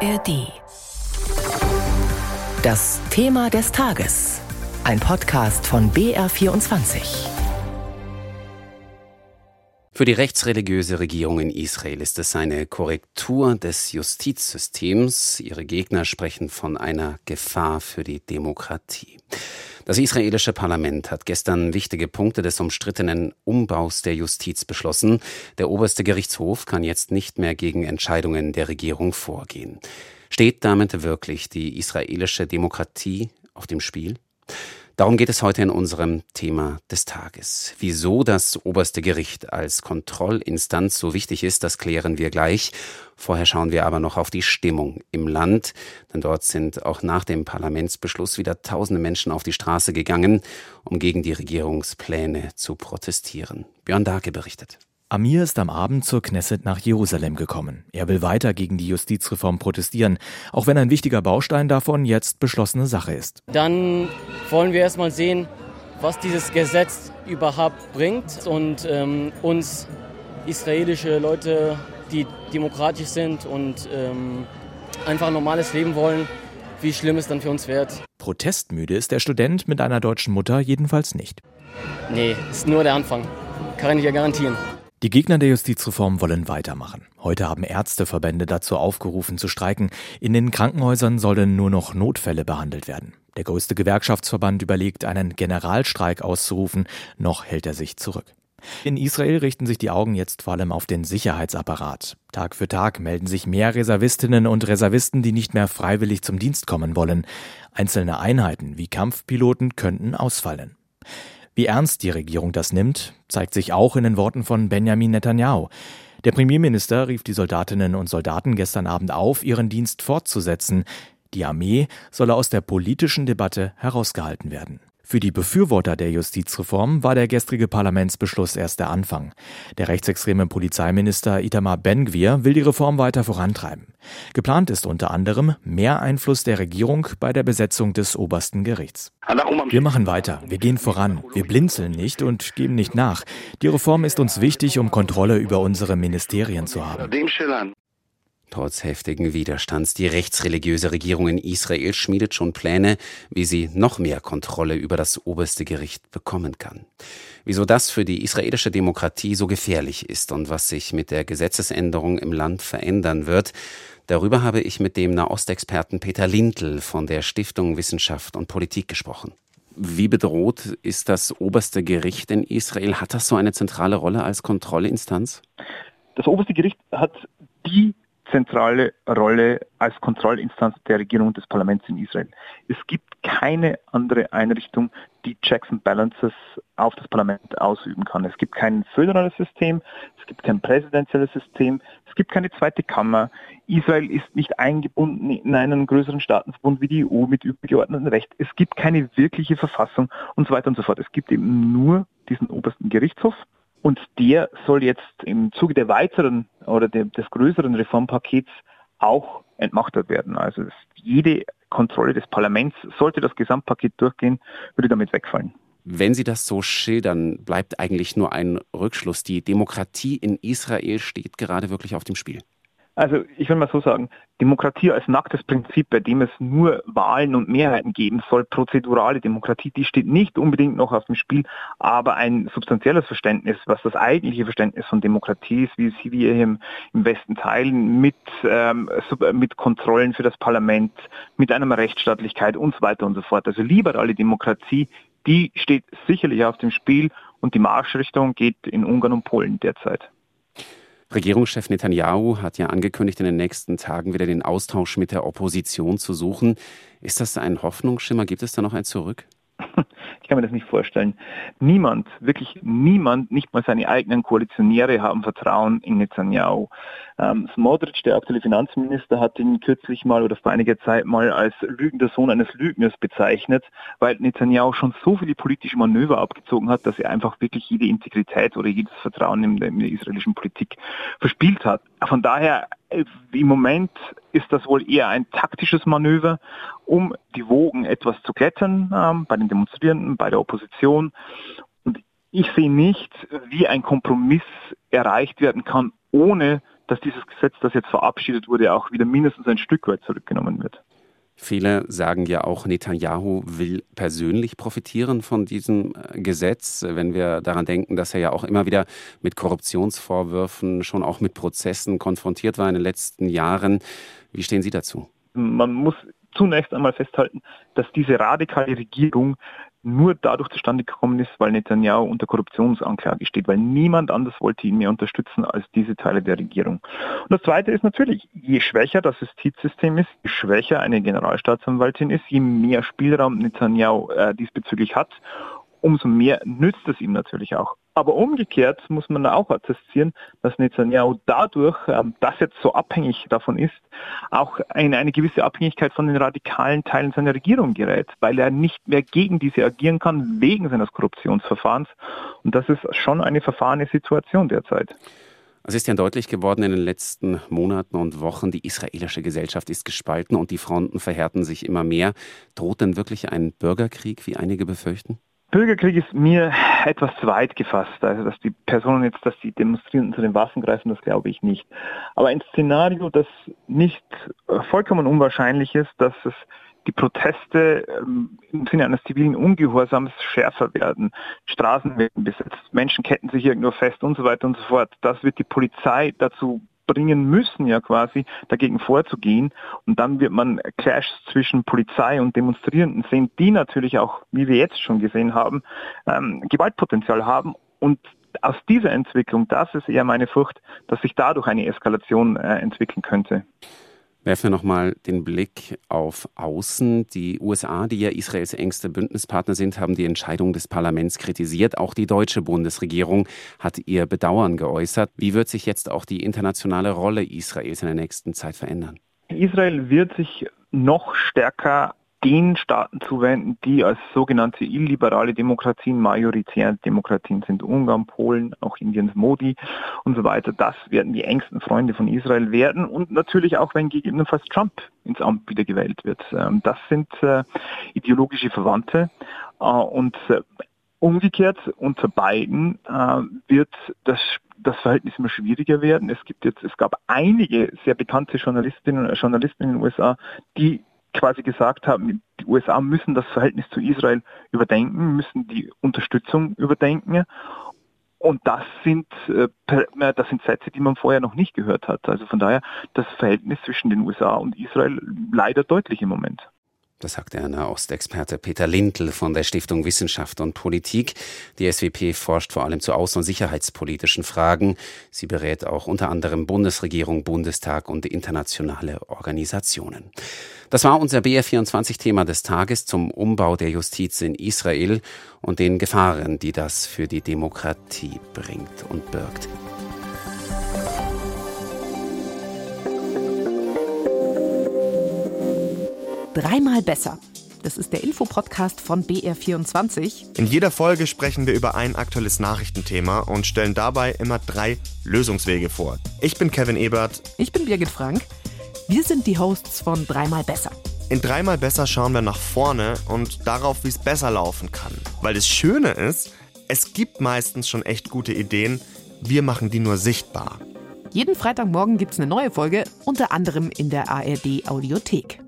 ARD. Das Thema des Tages. Ein Podcast von BR24. Für die rechtsreligiöse Regierung in Israel ist es eine Korrektur des Justizsystems. Ihre Gegner sprechen von einer Gefahr für die Demokratie. Das israelische Parlament hat gestern wichtige Punkte des umstrittenen Umbaus der Justiz beschlossen. Der oberste Gerichtshof kann jetzt nicht mehr gegen Entscheidungen der Regierung vorgehen. Steht damit wirklich die israelische Demokratie auf dem Spiel? Darum geht es heute in unserem Thema des Tages. Wieso das oberste Gericht als Kontrollinstanz so wichtig ist, das klären wir gleich. Vorher schauen wir aber noch auf die Stimmung im Land, denn dort sind auch nach dem Parlamentsbeschluss wieder tausende Menschen auf die Straße gegangen, um gegen die Regierungspläne zu protestieren. Björn Darke berichtet. Amir ist am Abend zur Knesset nach Jerusalem gekommen. Er will weiter gegen die Justizreform protestieren, auch wenn ein wichtiger Baustein davon jetzt beschlossene Sache ist. Dann wollen wir erstmal sehen, was dieses Gesetz überhaupt bringt und ähm, uns israelische Leute, die demokratisch sind und ähm, einfach ein normales Leben wollen, wie schlimm es dann für uns wird. Protestmüde ist der Student mit einer deutschen Mutter jedenfalls nicht. Nee, ist nur der Anfang. Kann ich ja garantieren. Die Gegner der Justizreform wollen weitermachen. Heute haben Ärzteverbände dazu aufgerufen zu streiken. In den Krankenhäusern sollen nur noch Notfälle behandelt werden. Der größte Gewerkschaftsverband überlegt, einen Generalstreik auszurufen, noch hält er sich zurück. In Israel richten sich die Augen jetzt vor allem auf den Sicherheitsapparat. Tag für Tag melden sich mehr Reservistinnen und Reservisten, die nicht mehr freiwillig zum Dienst kommen wollen. Einzelne Einheiten wie Kampfpiloten könnten ausfallen. Wie ernst die Regierung das nimmt, zeigt sich auch in den Worten von Benjamin Netanyahu. Der Premierminister rief die Soldatinnen und Soldaten gestern Abend auf, ihren Dienst fortzusetzen. Die Armee solle aus der politischen Debatte herausgehalten werden. Für die Befürworter der Justizreform war der gestrige Parlamentsbeschluss erst der Anfang. Der rechtsextreme Polizeiminister Itamar Ben-Gvir will die Reform weiter vorantreiben. Geplant ist unter anderem mehr Einfluss der Regierung bei der Besetzung des obersten Gerichts. Wir machen weiter, wir gehen voran, wir blinzeln nicht und geben nicht nach. Die Reform ist uns wichtig, um Kontrolle über unsere Ministerien zu haben. Trotz heftigen Widerstands, die rechtsreligiöse Regierung in Israel schmiedet schon Pläne, wie sie noch mehr Kontrolle über das oberste Gericht bekommen kann. Wieso das für die israelische Demokratie so gefährlich ist und was sich mit der Gesetzesänderung im Land verändern wird, darüber habe ich mit dem Nahostexperten Peter Lindl von der Stiftung Wissenschaft und Politik gesprochen. Wie bedroht ist das oberste Gericht in Israel? Hat das so eine zentrale Rolle als Kontrollinstanz? Das oberste Gericht hat die zentrale Rolle als Kontrollinstanz der Regierung und des Parlaments in Israel. Es gibt keine andere Einrichtung, die Checks and Balances auf das Parlament ausüben kann. Es gibt kein föderales System, es gibt kein präsidentielles System, es gibt keine zweite Kammer. Israel ist nicht eingebunden in einen größeren Staatenverbund wie die EU mit übergeordnetem Recht. Es gibt keine wirkliche Verfassung und so weiter und so fort. Es gibt eben nur diesen obersten Gerichtshof und der soll jetzt im Zuge der weiteren oder des größeren Reformpakets auch entmachtet werden. Also jede Kontrolle des Parlaments, sollte das Gesamtpaket durchgehen, würde damit wegfallen. Wenn Sie das so schildern, bleibt eigentlich nur ein Rückschluss. Die Demokratie in Israel steht gerade wirklich auf dem Spiel. Also ich will mal so sagen, Demokratie als nacktes Prinzip, bei dem es nur Wahlen und Mehrheiten geben soll, prozedurale Demokratie, die steht nicht unbedingt noch auf dem Spiel, aber ein substanzielles Verständnis, was das eigentliche Verständnis von Demokratie ist, wie sie wir hier im, Westen teilen, mit, ähm, mit Kontrollen für das Parlament, mit einer Rechtsstaatlichkeit und so weiter und so fort. Also liberale Demokratie, die steht sicherlich auf dem Spiel und die Marschrichtung geht in Ungarn und Polen derzeit. Regierungschef Netanyahu hat ja angekündigt, in den nächsten Tagen wieder den Austausch mit der Opposition zu suchen. Ist das ein Hoffnungsschimmer? Gibt es da noch ein Zurück? Ich kann mir das nicht vorstellen. Niemand, wirklich niemand, nicht mal seine eigenen Koalitionäre haben Vertrauen in Netanyahu. Ähm, Smotrich, der aktuelle Finanzminister, hat ihn kürzlich mal oder vor einiger Zeit mal als lügender Sohn eines Lügners bezeichnet, weil Netanyahu schon so viele politische Manöver abgezogen hat, dass er einfach wirklich jede Integrität oder jedes Vertrauen in der, in der israelischen Politik verspielt hat. Von daher äh, im Moment ist das wohl eher ein taktisches Manöver, um die Wogen etwas zu klettern ähm, bei den Demonstrierenden, bei der Opposition. Und ich sehe nicht, wie ein Kompromiss erreicht werden kann, ohne dass dieses Gesetz, das jetzt verabschiedet wurde, auch wieder mindestens ein Stück weit zurückgenommen wird. Viele sagen ja auch, Netanyahu will persönlich profitieren von diesem äh, Gesetz, wenn wir daran denken, dass er ja auch immer wieder mit Korruptionsvorwürfen, schon auch mit Prozessen konfrontiert war in den letzten Jahren. Wie stehen Sie dazu? Man muss zunächst einmal festhalten, dass diese radikale Regierung nur dadurch zustande gekommen ist, weil Netanyahu unter Korruptionsanklage steht, weil niemand anders wollte ihn mehr unterstützen als diese Teile der Regierung. Und das Zweite ist natürlich, je schwächer das Justizsystem ist, je schwächer eine Generalstaatsanwaltin ist, je mehr Spielraum Netanyahu äh, diesbezüglich hat, umso mehr nützt es ihm natürlich auch. Aber umgekehrt muss man auch attestieren, dass Netanyahu dadurch, ähm, dass jetzt so abhängig davon ist, auch in eine gewisse Abhängigkeit von den radikalen Teilen seiner Regierung gerät, weil er nicht mehr gegen diese agieren kann wegen seines Korruptionsverfahrens. Und das ist schon eine verfahrene Situation derzeit. Es ist ja deutlich geworden in den letzten Monaten und Wochen, die israelische Gesellschaft ist gespalten und die Fronten verhärten sich immer mehr. Droht denn wirklich ein Bürgerkrieg, wie einige befürchten? Bürgerkrieg ist mir etwas zu weit gefasst. Also, dass die Personen jetzt, dass die Demonstrierenden zu den Waffen greifen, das glaube ich nicht. Aber ein Szenario, das nicht äh, vollkommen unwahrscheinlich ist, dass es die Proteste ähm, im Sinne eines zivilen Ungehorsams schärfer werden. Straßen werden besetzt, Menschen ketten sich irgendwo fest und so weiter und so fort. Das wird die Polizei dazu bringen müssen, ja quasi dagegen vorzugehen. Und dann wird man Clashs zwischen Polizei und Demonstrierenden sehen, die natürlich auch, wie wir jetzt schon gesehen haben, ähm, Gewaltpotenzial haben. Und aus dieser Entwicklung, das ist eher meine Furcht, dass sich dadurch eine Eskalation äh, entwickeln könnte. Werfen wir nochmal den Blick auf Außen. Die USA, die ja Israels engste Bündnispartner sind, haben die Entscheidung des Parlaments kritisiert. Auch die deutsche Bundesregierung hat ihr Bedauern geäußert. Wie wird sich jetzt auch die internationale Rolle Israels in der nächsten Zeit verändern? Israel wird sich noch stärker den Staaten zuwenden, die als sogenannte illiberale Demokratien majoritäre Demokratien sind. Ungarn, Polen, auch Indiens Modi und so weiter. Das werden die engsten Freunde von Israel werden und natürlich auch, wenn gegebenenfalls Trump ins Amt wieder gewählt wird. Ähm, das sind äh, ideologische Verwandte äh, und äh, umgekehrt unter beiden wird das das Verhältnis immer schwieriger werden. Es gibt jetzt, es gab einige sehr bekannte Journalistinnen und Journalisten in den USA, die quasi gesagt haben, die USA müssen das Verhältnis zu Israel überdenken, müssen die Unterstützung überdenken. Und das sind, äh, das sind Sätze, die man vorher noch nicht gehört hat. Also von daher das Verhältnis zwischen den USA und Israel leider deutlich im Moment. Das sagte der Nahostexperte Peter Lindl von der Stiftung Wissenschaft und Politik. Die SWP forscht vor allem zu außen- und sicherheitspolitischen Fragen. Sie berät auch unter anderem Bundesregierung, Bundestag und internationale Organisationen. Das war unser BR24-Thema des Tages zum Umbau der Justiz in Israel und den Gefahren, die das für die Demokratie bringt und birgt. Dreimal besser. Das ist der Infopodcast von BR24. In jeder Folge sprechen wir über ein aktuelles Nachrichtenthema und stellen dabei immer drei Lösungswege vor. Ich bin Kevin Ebert. Ich bin Birgit Frank. Wir sind die Hosts von Dreimal besser. In Dreimal besser schauen wir nach vorne und darauf, wie es besser laufen kann. Weil das Schöne ist, es gibt meistens schon echt gute Ideen, wir machen die nur sichtbar. Jeden Freitagmorgen gibt es eine neue Folge, unter anderem in der ARD Audiothek.